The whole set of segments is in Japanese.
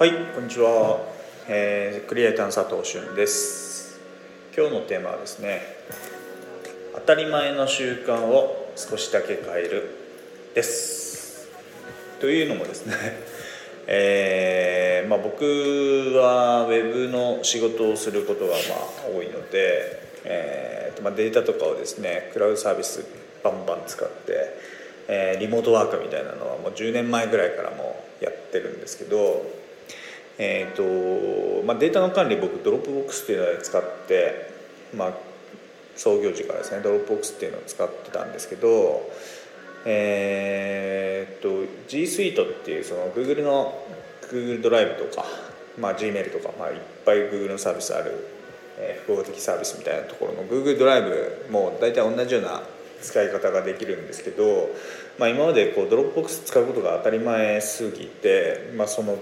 はいこんにちは、えー、クリエイターの佐藤俊です。今日のテーマはですね当たり前の習慣を少しだけ変えるです。というのもですね えー、まあ、僕はウェブの仕事をすることがまあ多いので、えーまあ、データとかをですねクラウドサービスバンバン使って、えー、リモートワークみたいなのはもう10年前ぐらいからもやってるんですけど、えーとまあ、データの管理僕 Dropbox っていうのを使って、まあ、創業時からですね Dropbox っていうのを使ってたんですけどえー、と G Suite っていうその Google の Google ドライブとか、まあ、Gmail とか、まあ、いっぱい Google のサービスある、えー、複合的サービスみたいなところの Google ドライブも大体同じような使い方ができるんですけど、まあ、今までこう Dropbox 使うことが当たり前すぎて、まあ、その、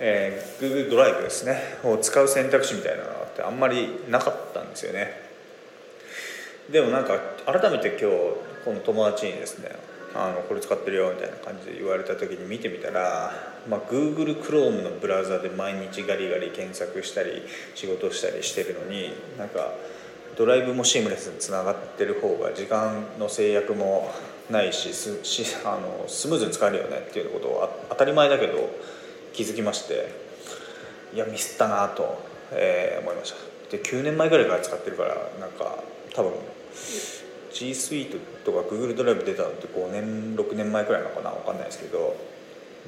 えー、Google ドライブですね。を使う選択肢みたいなのってあんまりなかったんですよね。でもなんか改めて今日この友達にですねあのこれ使ってるよみたいな感じで言われた時に見てみたら、まあ、Google Chrome のブラウザで毎日ガリガリ検索したり仕事したりしてるのになんかドライブもシームレスにつながってる方が時間の制約もないしすしあのスムーズに使えるよねっていうことを当たり前だけど気づきましていやミスったなと、えー、思いました。で9年前ぐらいから使ってるからなんか多分 G Suite とか Google ドライブ出たのって5年6年前くらいなのかな分かんないですけど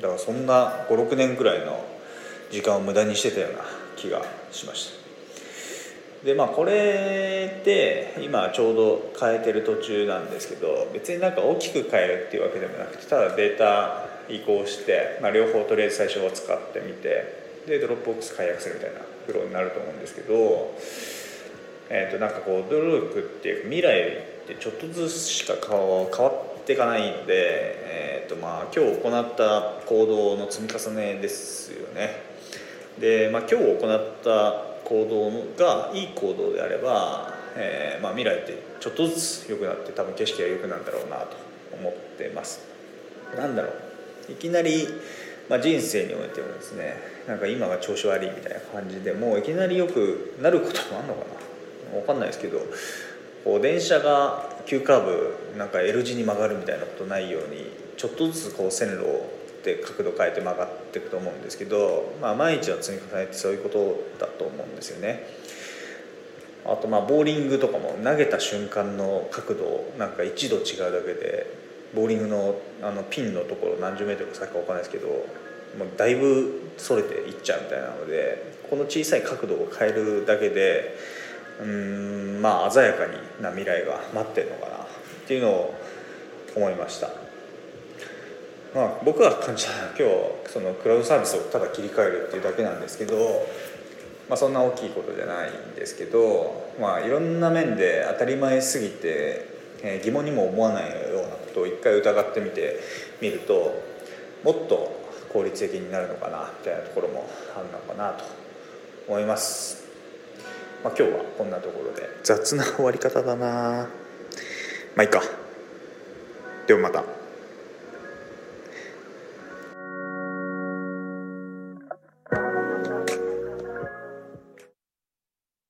だからそんな56年くらいの時間を無駄にしてたような気がしました。でまあこれって今ちょうど変えてる途中なんですけど別になんか大きく変えるっていうわけでもなくてただデータ移行して、まあ、両方とりあえず最初は使ってみてで Dropbox 解約するみたいなフローになると思うんですけど、えー、となんかこう努力っていう未来ってちょっとずつしか変わっていかないので、えーとまあ、今日行った行動の積み重ねですよね。で、まあ、今日行った行動がいい行動であれば、えー、まあ、未来ってちょっとずつ良くなって多分景色が良くなるんだろうなと思ってます。なんだろう。いきなり、まあ、人生においてもですねなんか今が調子悪いみたいな感じでもういきなり良くなることもあるのかな分かんないですけどこう電車が急カーブなんか L 字に曲がるみたいなことないようにちょっとずつこう線路をって角度変えて曲がっていくと思うんですけど、まあ、毎日の積み重ねてそういうことだと思うんですよね。あとまあボーリングとかも投げた瞬間の角度なんか1度違うだけでボーリングのあのピンのところ何十メートルか先か分かんないですけどもうだいぶそれていっちゃうみたいなのでこの小さい角度を変えるだけでうんまあ鮮やかにな未来が待ってるのかなっていうのを思いました。まあ、僕が感じたのは今日そのクラウドサービスをただ切り替えるっていうだけなんですけど、まあ、そんな大きいことじゃないんですけど、まあ、いろんな面で当たり前すぎて、えー、疑問にも思わないようなとを一回疑ってみてみるともっと効率的になるのかなみたいなところもあるのかなと思います。まあ、今日はこんなところで雑な終わり方だなまあいいかではまた。